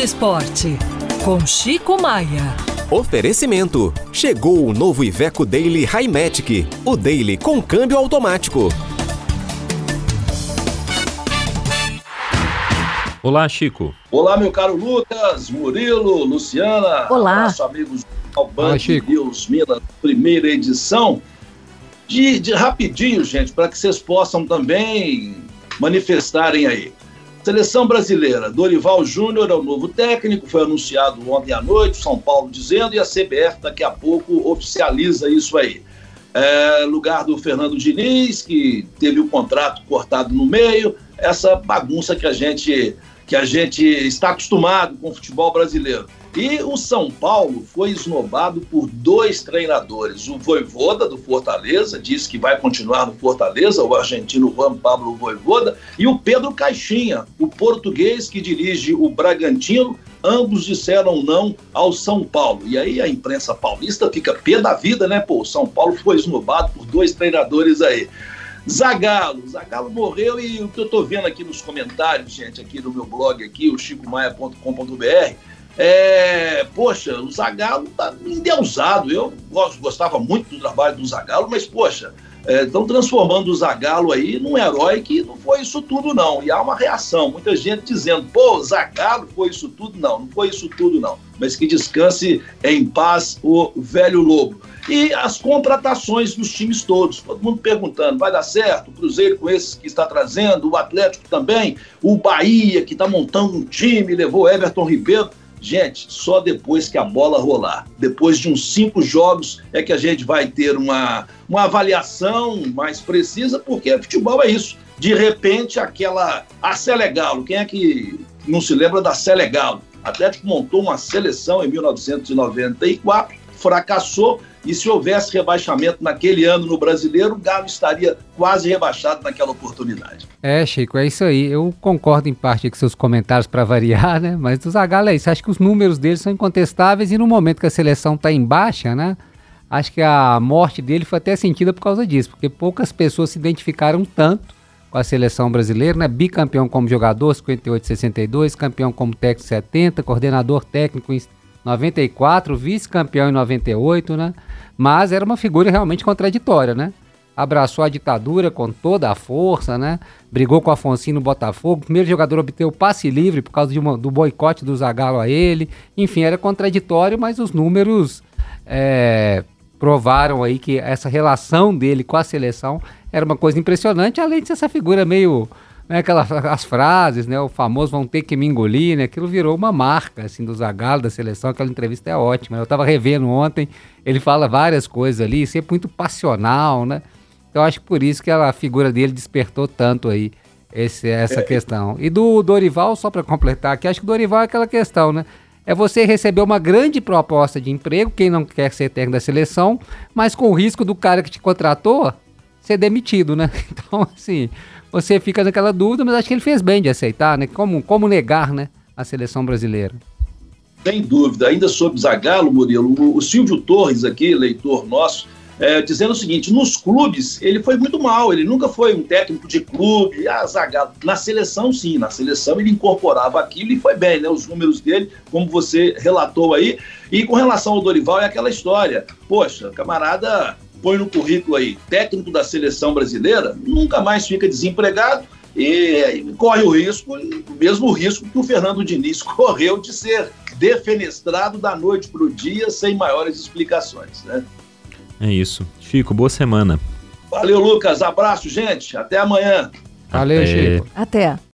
Esporte, com Chico Maia. Oferecimento. Chegou o novo Iveco Daily Highmatic. O Daily com câmbio automático. Olá, Chico. Olá, meu caro Lucas, Murilo, Luciana. Olá. Nosso amigos do Band Olá, Chico. News Minas, primeira edição. De, de rapidinho, gente, para que vocês possam também manifestarem aí. Seleção brasileira, Dorival Júnior é o novo técnico, foi anunciado ontem à noite, São Paulo dizendo, e a CBF daqui a pouco oficializa isso aí. É, lugar do Fernando Diniz, que teve o contrato cortado no meio, essa bagunça que a gente que a gente está acostumado com o futebol brasileiro. E o São Paulo foi esnobado por dois treinadores. O Voivoda, do Fortaleza, disse que vai continuar no Fortaleza, o argentino Juan Pablo Voivoda, e o Pedro Caixinha, o português que dirige o Bragantino. Ambos disseram não ao São Paulo. E aí a imprensa paulista fica pé da vida, né? Pô, o São Paulo foi esnobado por dois treinadores aí. Zagalo, Zagalo morreu e o que eu estou vendo aqui nos comentários, gente, aqui no meu blog aqui, o chicomaia.com.br, é, poxa, o Zagalo tá endeusado. Eu gostava muito do trabalho do Zagalo, mas poxa, estão é, transformando o Zagalo aí num herói que não foi isso tudo não. E há uma reação, muita gente dizendo, pô, Zagalo foi isso tudo não, não foi isso tudo não. Mas que descanse em paz o velho lobo. E as contratações dos times todos, todo mundo perguntando, vai dar certo? O Cruzeiro com esses que está trazendo, o Atlético também, o Bahia que está montando um time, levou Everton Ribeiro. Gente, só depois que a bola rolar, depois de uns cinco jogos, é que a gente vai ter uma, uma avaliação mais precisa, porque futebol é isso. De repente, aquela. A Selegalo, quem é que não se lembra da Selegalo? O Atlético montou uma seleção em 1994, fracassou, e se houvesse rebaixamento naquele ano no brasileiro, o Galo estaria quase rebaixado naquela oportunidade. É, Chico, é isso aí. Eu concordo em parte com seus comentários para variar, né? Mas do Zagallo é isso. Acho que os números dele são incontestáveis e no momento que a seleção está em baixa, né? Acho que a morte dele foi até sentida por causa disso, porque poucas pessoas se identificaram tanto com a seleção brasileira, né? Bicampeão como jogador, 58 62, campeão como técnico 70, coordenador técnico em 94, vice-campeão em 98, né? Mas era uma figura realmente contraditória, né? Abraçou a ditadura com toda a força, né? Brigou com Afonso no Botafogo. Primeiro jogador obteve o passe livre por causa uma, do boicote do Zagallo a ele. Enfim, era contraditório, mas os números é, provaram aí que essa relação dele com a seleção era uma coisa impressionante, além de ser essa figura meio né, aquelas as frases, né, o famoso vão ter que me engolir, né, aquilo virou uma marca assim do Zagallo da seleção, aquela entrevista é ótima. Eu estava revendo ontem, ele fala várias coisas ali, sempre muito passional, né? Então acho que por isso que a figura dele despertou tanto aí esse, essa é. questão. E do Dorival, só para completar aqui, acho que o Dorival é aquela questão, né? É você receber uma grande proposta de emprego, quem não quer ser técnico da seleção, mas com o risco do cara que te contratou ser demitido, né? Então, assim, você fica naquela dúvida, mas acho que ele fez bem de aceitar, né? Como, como negar, né, a seleção brasileira? Sem dúvida. Ainda sobre Zagallo, Murilo, o, Silvio Torres aqui, leitor nosso, é, dizendo o seguinte: nos clubes ele foi muito mal, ele nunca foi um técnico de clube. Ah, Zagallo. Na seleção, sim, na seleção ele incorporava aquilo e foi bem, né? Os números dele, como você relatou aí. E com relação ao Dorival, é aquela história: poxa, camarada põe no currículo aí, técnico da seleção brasileira, nunca mais fica desempregado e corre o risco, o mesmo risco que o Fernando Diniz correu de ser defenestrado da noite para o dia sem maiores explicações. Né? É isso. Chico, boa semana. Valeu, Lucas. Abraço, gente. Até amanhã. Valeu, Até. Chico. Até.